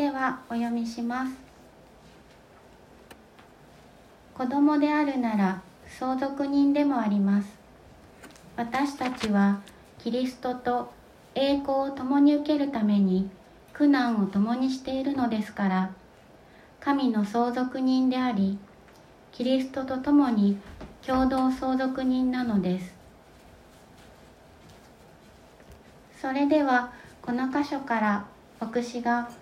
ではお読みします。子供であるなら相続人でもあります。私たちはキリストと栄光を共に受けるために苦難を共にしているのですから神の相続人でありキリストと共に共同相続人なのです。それではこの箇所から牧師が「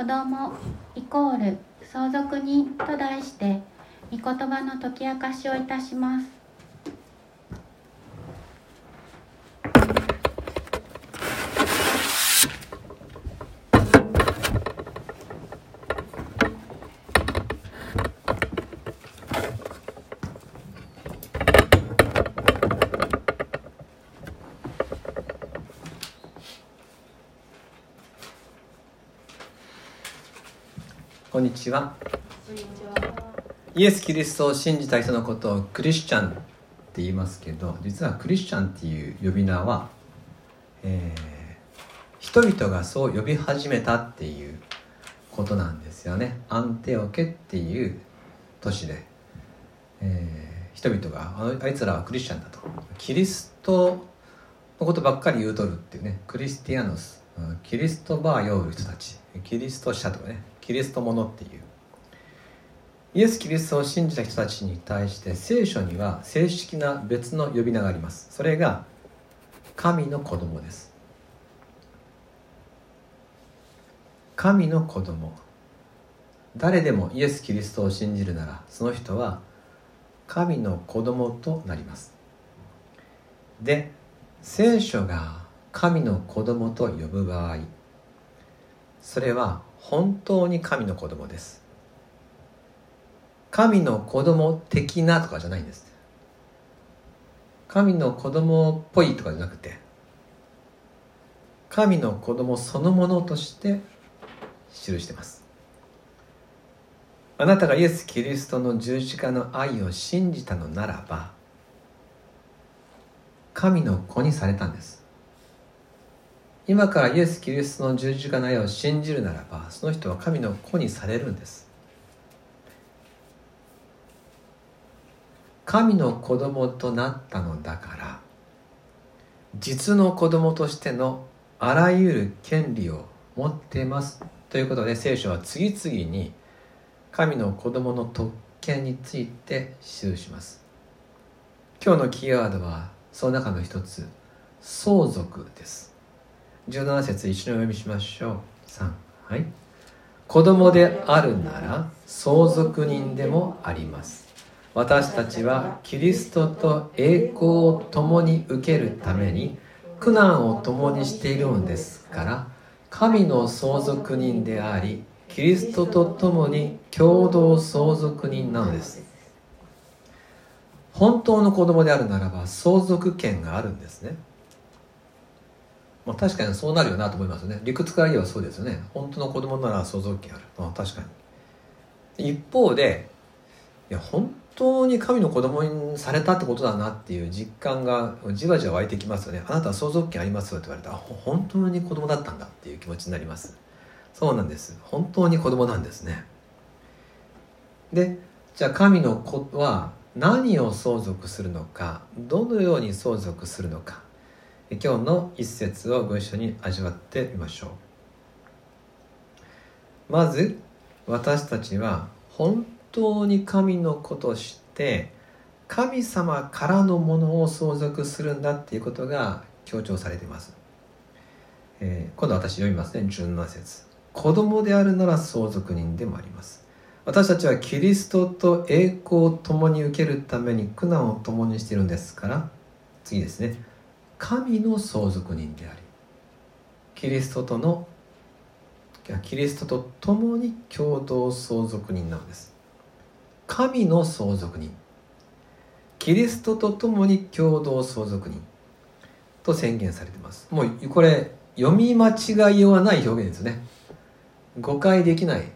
子供イコール相続人」と題して御言葉の解き明かしをいたします。こんにちは。イエス・キリストを信じた人のことをクリスチャンって言いますけど、実はクリスチャンっていう呼び名は、えー、人々がそう呼び始めたっていうことなんですよね。アンテオケっていう都市で、えー、人々があいつらはクリスチャンだと。キリストのことばっかり言うとるっていうね、クリスティアノス、キリストバー呼ぶ人たち、キリスト者とかね、キリスト者っていう。イエス・キリストを信じた人たちに対して聖書には正式な別の呼び名があります。それが神の子供です。神の子供。誰でもイエス・キリストを信じるならその人は神の子供となります。で聖書が神の子供と呼ぶ場合それは本当に神の子供です。神の子供的なとかじゃないんです。神の子供っぽいとかじゃなくて神の子供そのものとして記してます。あなたがイエス・キリストの十字架の愛を信じたのならば神の子にされたんです。今からイエス・キリストの十字架の愛を信じるならばその人は神の子にされるんです。神の子供となったのだから実の子供としてのあらゆる権利を持っていますということで聖書は次々に神の子供の特権について記します。今日のキーワードはその中の一つ相続です。17節一緒にお読みしましょう。3はい。子供であるなら相続人でもあります。私たちはキリストと栄光を共に受けるために苦難を共にしているのですから神の相続人でありキリストと共に共同相続人なのです。本当の子供であるならば相続権があるんですね。まあ、確かにそうなるよなと思いますね。理屈から言えばそうですよね。本当の子供なら想像権ある、まあ、確かに。一方でいや本当に神の子供にされたってことだなっていう実感がじわじわ湧いてきますよね。あなたは相続権ありますよって言われたら本当に子供だったんだっていう気持ちになります。そうなんです。本当に子供なんですね。でじゃあ神の子は何を相続するのかどのように相続するのか。今日の一節をご一緒に味わってみましょう。まず私たちは本当に神の子として神様からのものを相続するんだっていうことが強調されています、えー、今度私読みますね17節。子供であるなら相続人でもあります。私たちはキリストと栄光を共に受けるために苦難を共にしているんですから次ですね。神の相続人でありキリストとのキリストと共に共同相続人なのです。神の相続人。キリストと共に共同相続人。と宣言されています。もうこれ読み間違いようはない表現ですね。誤解できない。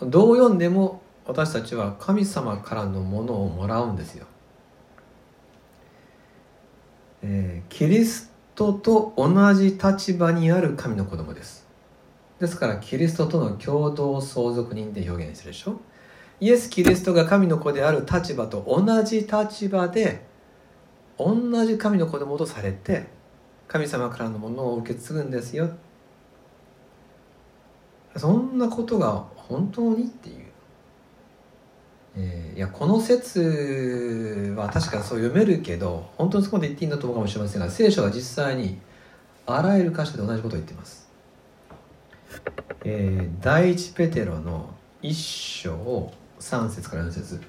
どう読んでも私たちは神様からのものをもらうんですよ。えー、キリストと同じ立場にある神の子供です。ですからキリストとの共同相続人で表現するでしょ？イエス・キリストが神の子である立場と同じ立場で同じ神の子供とされて神様からのものを受け継ぐんですよ。そんなことが本当にっていう、えー、いやこの説は確かそう読めるけど本当にそこまで言っていいんだと思うかもしれませんが聖書は実際にあらゆる箇所で同じことを言っています、えー、第一ペテロの一章3節から4節。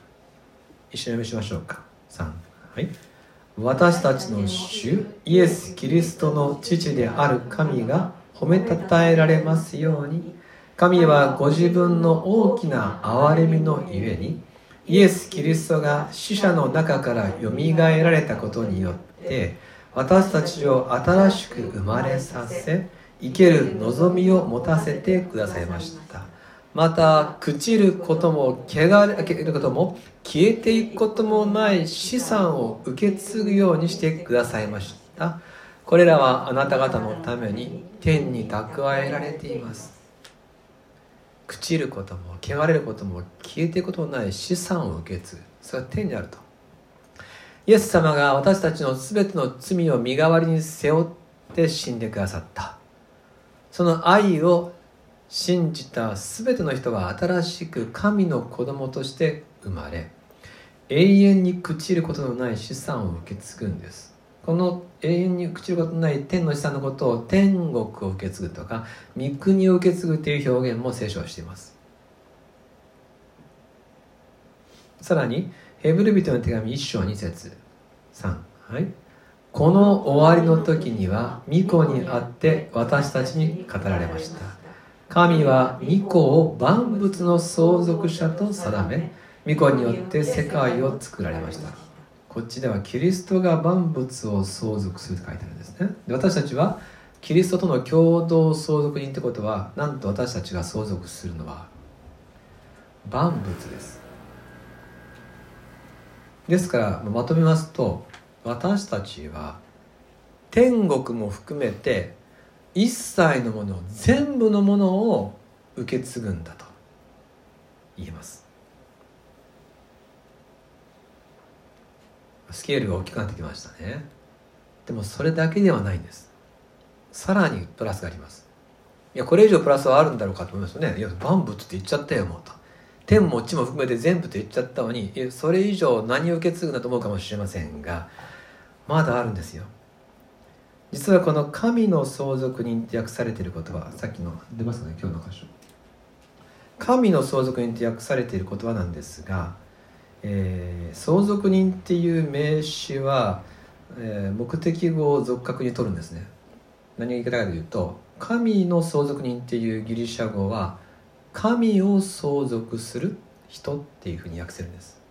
一緒に読みしましょうか。3はい。私たちの主イエス・キリストの父である神が褒めたたえられますように。神はご自分の大きな憐れみのゆえにイエス・キリストが死者の中からよみがえられたことによって私たちを新しく生まれさせ生ける望みを持たせてくださいました。また朽ちることも汚れることも消えていくこともない資産を受け継ぐようにしてくださいました。これらはあなた方のために天に蓄えられています。朽ちることも汚れることも消えていくことのない資産を受け継ぐ。それは天にあると。イエス様が私たちの全ての罪を身代わりに背負って死んでくださった。その愛を信じた全ての人は新しく神の子供として生まれ永遠に朽ちることのない資産を受け継ぐんです。この永遠に朽ちることのない天の資産のことを天国を受け継ぐとか御国を受け継ぐという表現も聖書はしています。さらにヘブル人の手紙1章2節3はい。この終わりの時には御子にあって私たちに語られました。神は御子を万物の相続者と定め御子によって世界を作られました。こっちではキリストが万物を相続すると書いてあるんですね。で私たちはキリストとの共同相続人ってことはなんと私たちが相続するのは万物です。ですからまとめますと私たちは天国も含めて一切のもの全部のものを受け継ぐんだと言えます。スケールが大きくなってきましたね。でもそれだけではないんです。さらにプラスがあります。いやこれ以上プラスはあるんだろうかと思いますよね。いや万物って言っちゃったよもうと天も地も含めて全部と言っちゃったのにいやそれ以上何を受け継ぐんだと思うかもしれませんがまだあるんですよ。実はこの神の相続人って訳されている言葉さっきの出ますかね今日の箇所。神の相続人って訳されている言葉なんですがえー、相続人っていう名詞は、えー、目的語を俗格に取るんですね。何が言い方かというと神の相続人っていうギリシャ語は神を相続する人っていうふうに訳せるんです。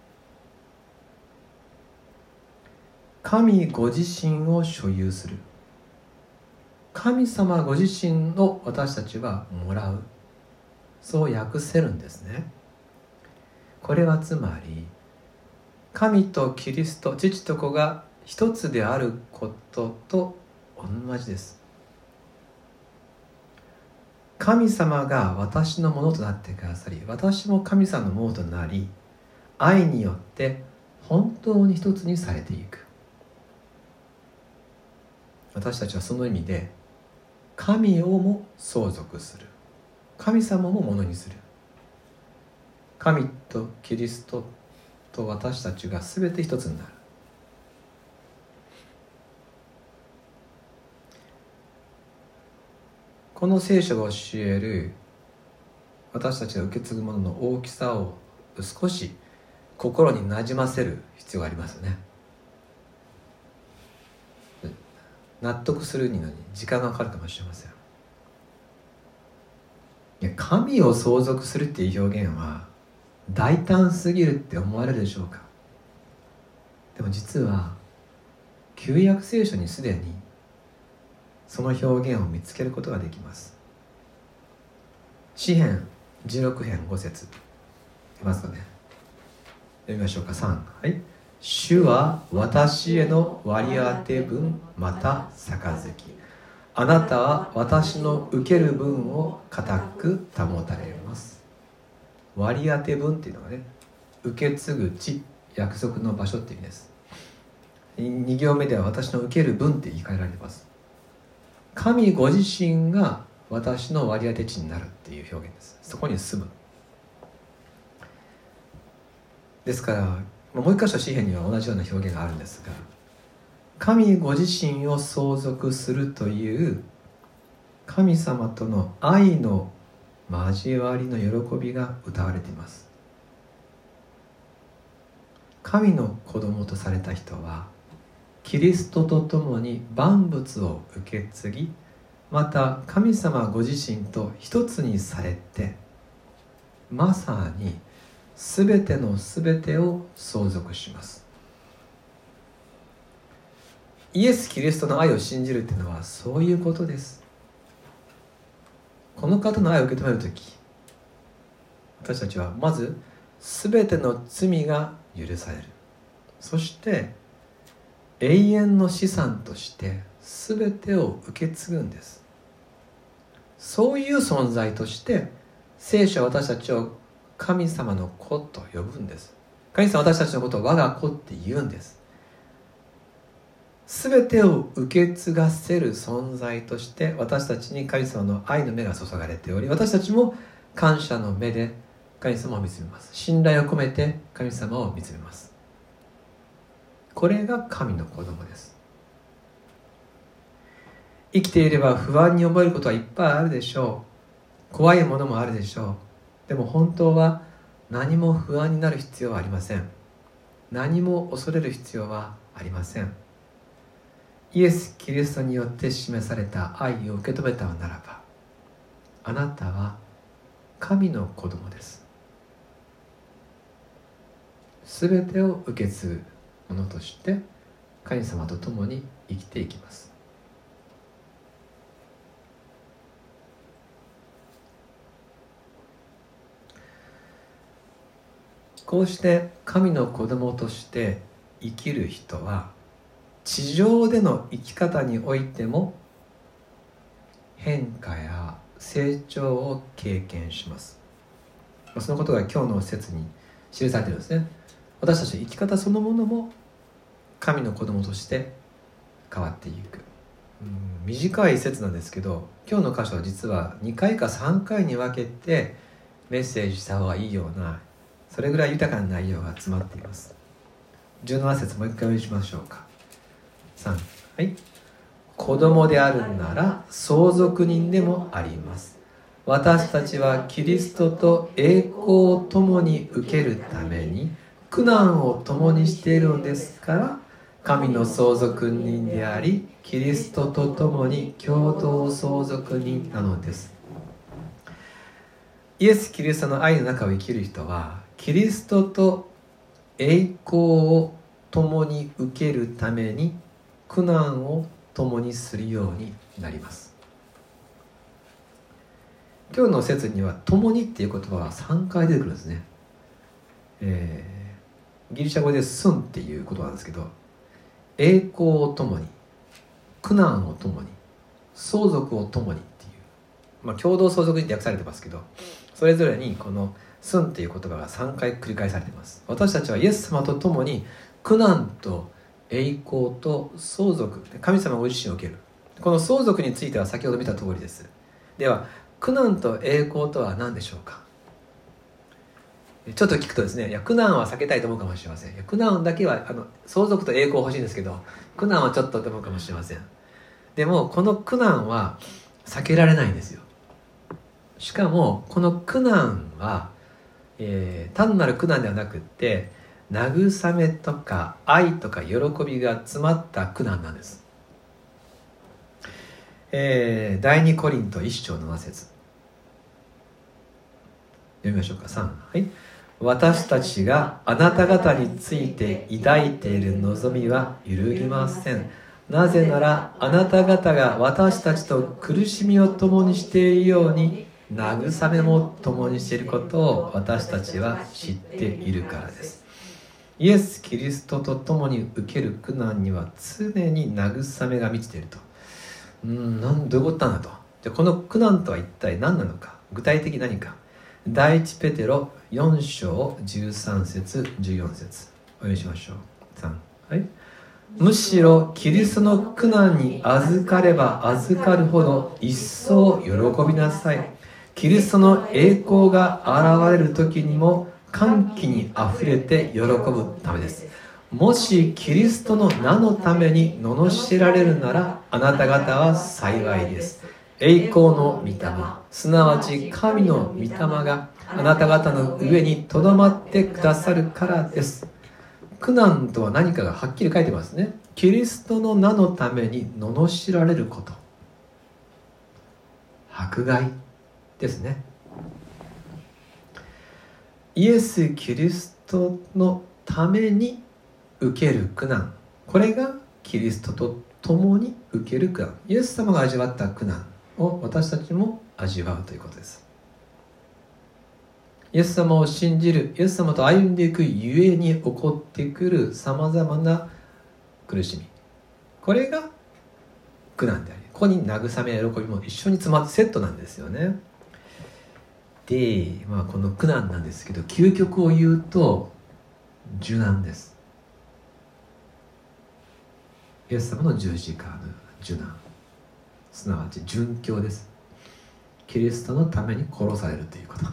神ご自身を所有する。神様ご自身を私たちはもらう。そう訳せるんですね。これはつまり神とキリスト父と子が一つであることと同じです。神様が私のものとなってくださり私も神様のものとなり愛によって本当に一つにされていく。私たちはその意味で神をも相続する。神様もものにする。神とキリストと私たちが全て一つになる。この聖書が教える私たちが受け継ぐものの大きさを少し心になじませる必要がありますね。納得するにのに時間がかかるかもしれません。神を相続するっていう表現は大胆すぎるって思われるでしょうか？でも実は旧約聖書にすでにその表現を見つけることができます。詩編16編5節。読みますかね？読みましょうか。3はい。主は私への割り当て分また杯。あなたは私の受ける分を固く保たれます。割り当て分っていうのがね受け継ぐ地約束の場所っていう意味です。2行目では私の受ける分って言い換えられてます。神ご自身が私の割り当て地になるっていう表現です。そこに住む。ですからもう一箇所詩篇には同じような表現があるんですが神ご自身を相続するという神様との愛の交わりの喜びが歌われています。神の子供とされた人はキリストと共に万物を受け継ぎまた神様ご自身と一つにされてまさに全ての全てを相続します。イエス・キリストの愛を信じるっていうのはそういうことです。この方の愛を受け止める時私たちはまず全ての罪が許される。そして永遠の資産として全てを受け継ぐんです。そういう存在として聖書は私たちを神様の子と呼ぶんです。神様は私たちのことを我が子って言うんです。全てを受け継がせる存在として私たちに神様の愛の目が注がれており私たちも感謝の目で神様を見つめます。信頼を込めて神様を見つめます。これが神の子供です。生きていれば不安に思えることはいっぱいあるでしょう。怖いものもあるでしょう。でも本当は何も不安になる必要はありません。何も恐れる必要はありません。イエス・キリストによって示された愛を受け止めたならばあなたは神の子供です。全てを受け継ぐものとして神様と共に生きていきます。こうして神の子供として生きる人は地上での生き方においても変化や成長を経験します。そのことが今日の説に記されているんですね。私たちの生き方そのものも神の子供として変わっていく。短い説なんですけど今日の箇所は実は2回か3回に分けてメッセージした方がいいようなそれぐらい豊かな内容が詰まっています。17節もう一回お読みしましょうか。3はい。子供であるなら相続人でもあります。私たちはキリストと栄光を共に受けるために苦難を共にしているのですから神の相続人でありキリストと共に共同相続人なのです。イエス・キリストの愛の中を生きる人はキリストと栄光を共に受けるために苦難を共にするようになります。今日の説には「共に」っていう言葉が3回出てくるんですね、えーギリシャ語で「スン」っていうことなんですけど栄光を共に苦難を共に相続を共にっていう、まあ、共同相続って訳されてますけどそれぞれにこの「スン」っていう言葉が3回繰り返されてます。私たちはイエス様と共に苦難と栄光と相続神様ご自身を受ける。この相続については先ほど見た通りです。では苦難と栄光とは何でしょうか？ちょっと聞くとですねいや苦難は避けたいと思うかもしれません。苦難だけはあの相続と栄光欲しいんですけど苦難はちょっとと思うかもしれません。でもこの苦難は避けられないんですよ。しかもこの苦難は、えー、単なる苦難ではなくって慰めとか愛とか喜びが詰まった苦難なんです、えー、第二コリント一章の7節読みましょうか。3はい。私たちがあなた方について抱いている望みは揺るぎません。なぜならあなた方が私たちと苦しみを共にしているように慰めも共にしていることを私たちは知っているからです。イエス・キリストと共に受ける苦難には常に慰めが満ちていると。うんなんどういうことなんだと。じゃこの苦難とは一体何なのか。具体的何か。第一ペテロ4章13節14節。お読みしましょう。3はい。むしろキリストの苦難に預かれば預かるほど一層喜びなさい。キリストの栄光が現れる時にも歓喜にあふれて喜ぶためです。もしキリストの名のために罵られるならあなた方は幸いです。栄光の御霊すなわち神の御霊があなた方の上にとどまってくださるからです。苦難とは何かがはっきり書いてますね。キリストの名のために罵られること。迫害ですね。イエス・キリストのために受ける苦難。これがキリストと共に受ける苦難。イエス様が味わった苦難を私たちも味わうということです。イエス様を信じるイエス様と歩んでいくゆえに起こってくるさまざまな苦しみ。これが苦難でありここに慰めや喜びも一緒に詰まってセットなんですよね。で、まあ、この苦難なんですけど究極を言うと受難です。イエス様の十字架の受難。すなわち殉教です。キリストのために殺されるということ。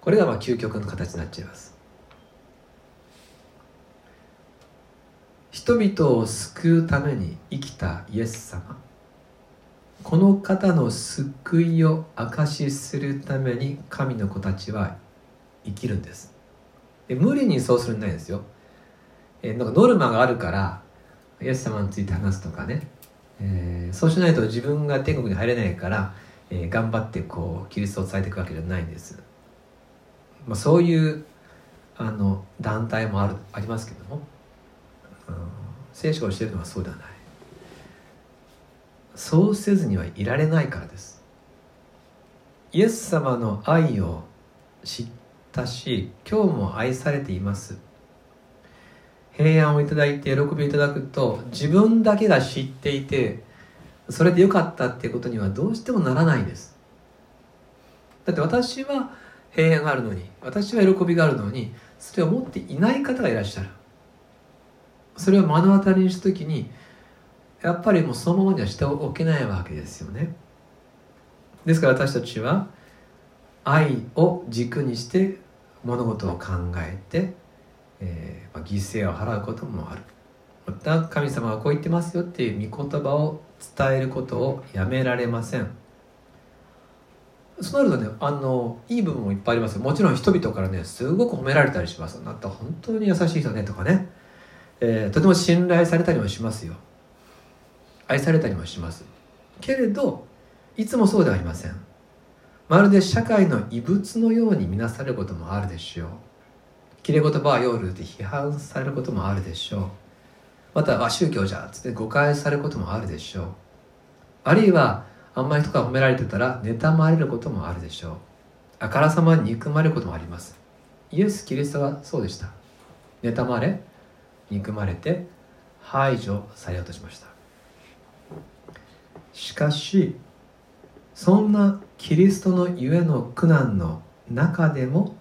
これがまあ究極の形になっちゃいます。人々を救うために生きたイエス様。この方の救いを証しするために神の子たちは生きるんです。で無理にそうするんないですよ。えなんかノルマがあるからイエス様について話すとかね、えー、そうしないと自分が天国に入れないから、えー、頑張ってこうキリストを伝えていくわけじゃないんです。まあ、そういうあの団体もあるありますけども、うん、聖書をしてるのはそうではない。そうせずにはいられないからです。イエス様の愛を知ったし今日も愛されています。平安をいただいて喜びをいただくと自分だけが知っていてそれでよかったっていうことにはどうしてもならないです。だって私は平安があるのに私は喜びがあるのにそれを持っていない方がいらっしゃる。それを目の当たりにした時にやっぱりもうそのままにはしておけないわけですよね。ですから私たちは愛を軸にして物事を考えて、えーまあ、犠牲を払うこともある。また神様はこう言ってますよっていう御言葉を伝えることをやめられません。そうなるとねあのいい部分もいっぱいありますもちろん人々からねすごく褒められたりします。なた本当に優しい人ねとかね、えー、とても信頼されたりもしますよ。愛されたりもします。けれどいつもそうではありません。まるで社会の異物のように見なされることもあるでしょう。きれ言葉は夜で批判されることもあるでしょう。また「あ宗教じゃ」っつって誤解されることもあるでしょう。あるいはあんまり人が褒められてたら妬まれることもあるでしょう。あからさまに憎まれることもあります。イエス・キリストはそうでした。妬まれ憎まれて排除されようとしました。しかしそんなキリストのゆえの苦難の中でも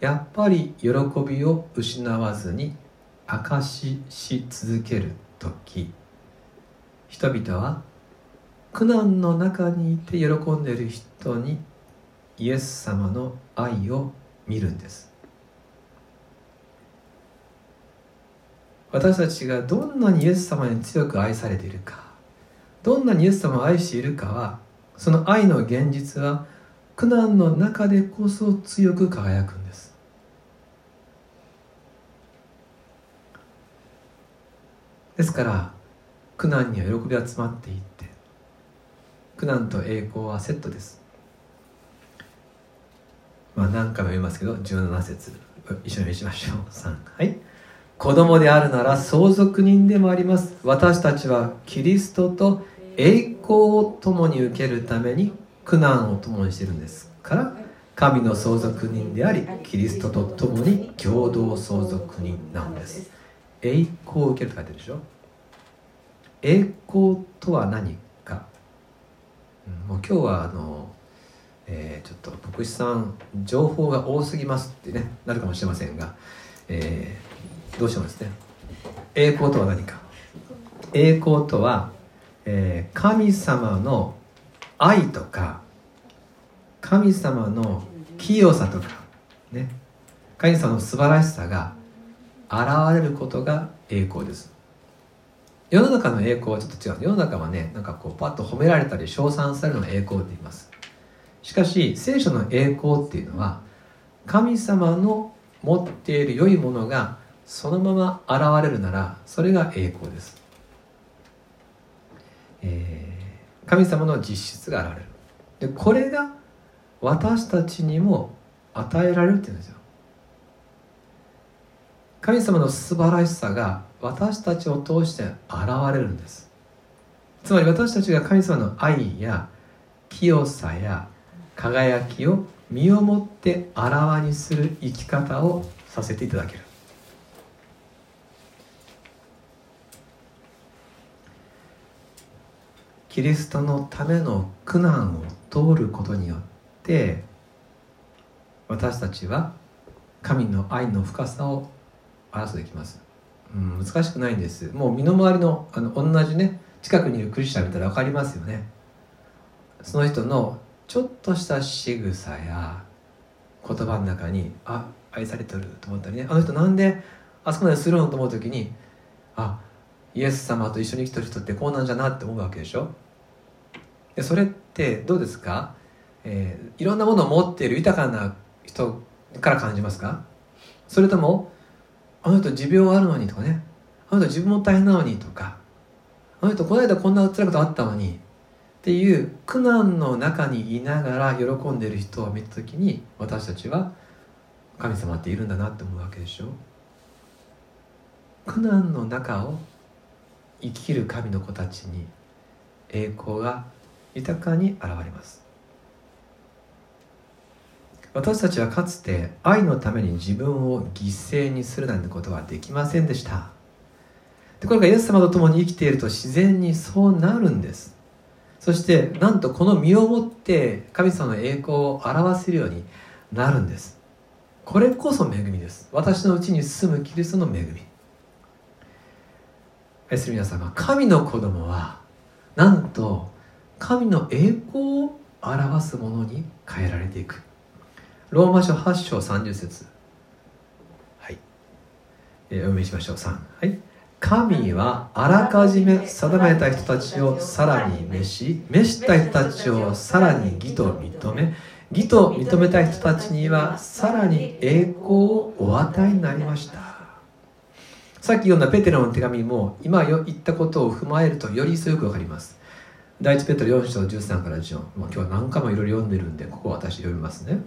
やっぱり喜びを失わずに証しし続ける時人々は苦難の中にいて喜んでいる人にイエス様の愛を見るんです。私たちがどんなにイエス様に強く愛されているかどんなにイエス様を愛しているかはその愛の現実は苦難の中でこそ強く輝くんです。ですから苦難には喜びが詰まっていって苦難と栄光はセットです。まあ何回も言いますけど17節一緒に見しましょう。3はい。子供であるなら相続人でもあります。私たちはキリストと栄光を共に受けるために苦難を共にしているんですから神の相続人でありキリストと共に共同相続人なんです。栄光を受けるって書いてるでしょ？栄光とは何か？うん、もう今日はあの、えー、ちょっと牧師さん情報が多すぎますってねなるかもしれませんが、えー、どうしてもですね？栄光とは何か？栄光とは、えー、神様の愛とか神様の清さとかね。神様の素晴らしさが現れることが栄光です。世の中の栄光はちょっと違う。世の中はねなんかこうパッと褒められたり称賛されるのが栄光って言います。しかし聖書の栄光っていうのは神様の持っている良いものがそのまま現れるならそれが栄光です、えー、神様の実質が現れる。でこれが私たちにも与えられるっていうんですよ。神様の素晴らしさが私たちを通して現れるんです。つまり私たちが神様の愛や清さや輝きを身をもってあらわにする生き方をさせていただける。キリストのための苦難を通ることによって私たちは神の愛の深さを表できます、うん、難しくないんです。もう身の回りのあの同じね近くにいるクリスチャン見たら分かりますよね。その人のちょっとした仕草や言葉の中にあ愛されてると思ったりね。あの人なんであそこまでするの？と思う時にあイエス様と一緒に生きてる人ってこうなんじゃなって思うわけでしょ？でそれってどうですか、えー、いろんなものを持っている豊かな人から感じますか？それともあの人持病あるのにとかね。あの人自分も大変なのにとか。あの人この間こんな辛いことあったのに。っていう苦難の中にいながら喜んでいる人を見た時に私たちは神様っているんだなって思うわけでしょ？苦難の中を生きる神の子たちに栄光が豊かに現れます。私たちはかつて愛のために自分を犠牲にするなんてことはできませんでした。でこれがイエス様と共に生きていると自然にそうなるんです。そしてなんとこの身をもって神様の栄光を表せるようになるんです。これこそ恵みです。私のうちに住むキリストの恵み。愛する皆様神の子供はなんと神の栄光を表すものに変えられていく。ローマ書8章30節。はい、えー、お読みしましょう。3はい。神はあらかじめ定めた人たちをさらに召し召した人たちをさらに義と認め義と認めた人たちにはさらに栄光をお与えになりました。さっき読んだペテロの手紙も今言ったことを踏まえるとより一層よくわかります第一ペテロ4章13から14、まあ、今日は何回もいろいろ読んでるんでここは私読みますね。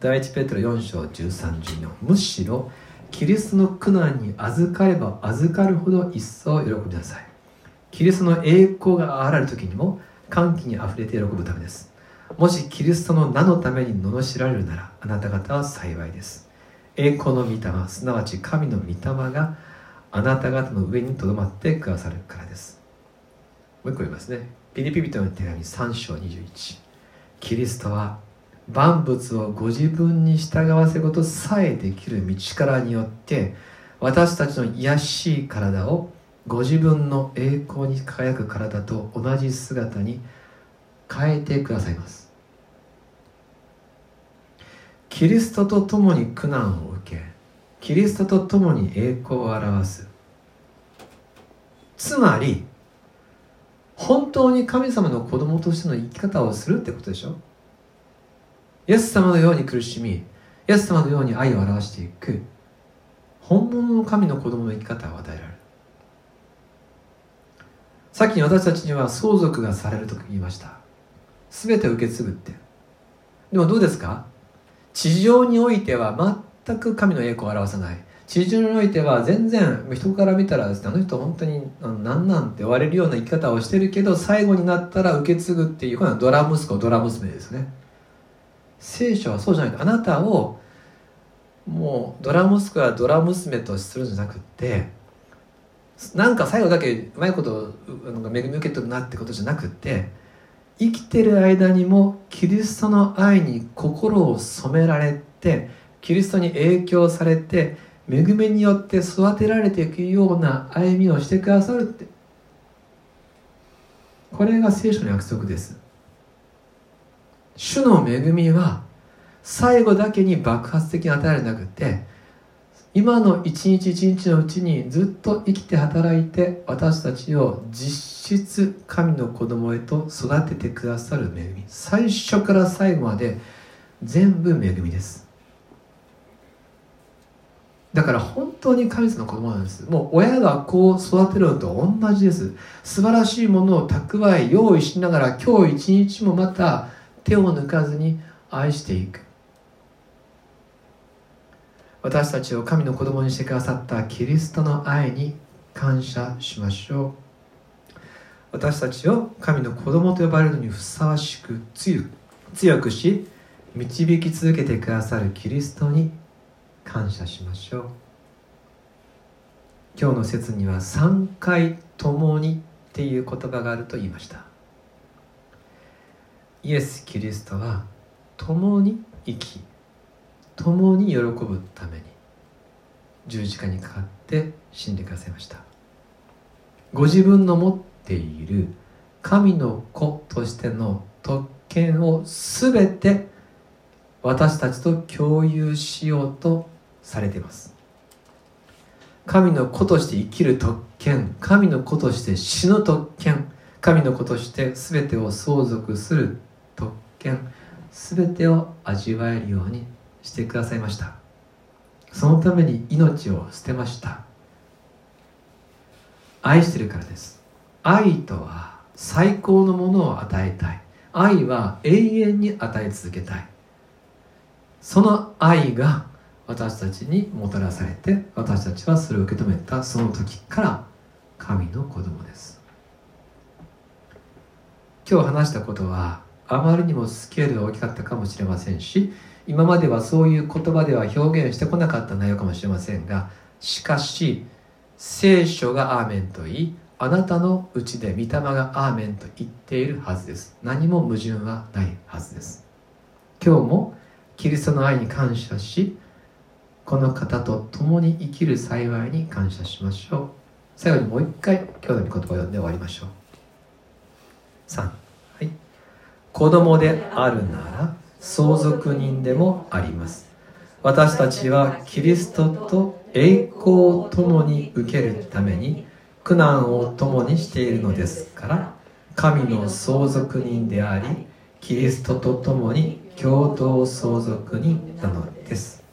第一ペテロ4章1314むしろキリストの苦難に預かれば預かるほど一層喜びなさい。キリストの栄光が現れる時にも歓喜にあふれて喜ぶためです。もしキリストの名のために罵られるならあなた方は幸いです。栄光の御霊すなわち神の御霊があなた方の上にとどまってくださるからです。もう一個言いますね。ピリピリとの手紙3章21キリストは万物をご自分に従わせることさえできる道からによって私たちの癒しい体をご自分の栄光に輝く体と同じ姿に変えてくださいます。キリストと共に苦難を受けキリストと共に栄光を表す。つまり本当に神様の子供としての生き方をするってことでしょ？イエス様のように苦しみイエス様のように愛を表していく本物の神の子供の生き方を与えられる。さっき私たちには相続がされると言いました。全て受け継ぐって。でもどうですか？地上においては全く神の栄光を表さない。地上においては全然人から見たらですねあの人本当に何なんて言われるような生き方をしてるけど最後になったら受け継ぐっていうこれはドラ息子ドラ娘ですね。聖書はそうじゃないあなたをもうドラ息子やドラ娘とするんじゃなくてなんか最後だけうまいことなんか恵み受け取るなってことじゃなくて生きてる間にもキリストの愛に心を染められてキリストに影響されて恵みによって育てられていくような歩みをしてくださるって。これが聖書の約束です。主の恵みは最後だけに爆発的に与えられなくて今の一日一日のうちにずっと生きて働いて私たちを実質神の子供へと育ててくださる恵み。最初から最後まで全部恵みです。だから本当に神様の子供なんです。もう親がこう育てるのと同じです。素晴らしいものを蓄え用意しながら今日一日もまた手を抜かずに愛していく。私たちを神の子供にしてくださったキリストの愛に感謝しましょう。私たちを神の子供と呼ばれるのにふさわしく強くし導き続けてくださるキリストに感謝しましょう。今日の説には3回「共に」っていう言葉があると言いました。イエス・キリストは共に生き共に喜ぶために十字架にかかって死んでくださいました。ご自分の持っている神の子としての特権を全て私たちと共有しようとされています。神の子として生きる特権神の子として死ぬ特権神の子として全てを相続する特権全てを味わえるようにしてくださいました。そのために命を捨てました。愛してるからです。愛とは最高のものを与えたい。愛は永遠に与え続けたい。その愛が私たちにもたらされて私たちはそれを受け止めたその時から神の子供です。今日話したことはあまりにもスケールが大きかったかもしれませんし今まではそういう言葉では表現してこなかった内容かもしれませんがしかし聖書がアーメンと言いあなたのうちで御霊がアーメンと言っているはずです。何も矛盾はないはずです。今日もキリストの愛に感謝しこの方と共に生きる幸いに感謝しましょう。最後にもう一回今日の御言葉を読んで終わりましょう。3はい。子供であるなら相続人でもあります。私たちはキリストと栄光を共に受けるために苦難を共にしているのですから神の相続人でありキリストと共に共同相続人なのです。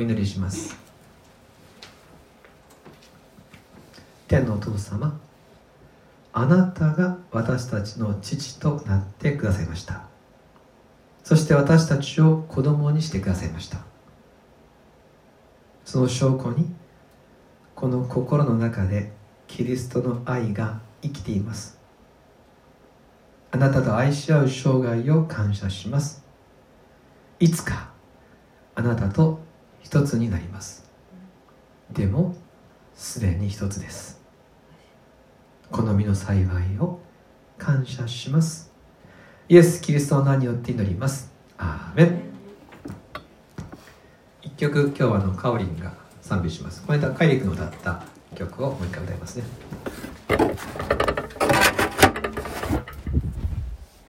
お祈りします。天のお父様あなたが私たちの父となってくださいました。そして私たちを子供にしてくださいました。その証拠にこの心の中でキリストの愛が生きています。あなたと愛し合う生涯を感謝します。いつかあなたと一つになります。でもすでに一つです。好みの幸いを感謝します。イエス・キリストの名によって祈ります。アーメン。一曲今日はあのカオリンが賛美します。この間カイリ君の歌った曲をもう一回歌いますね。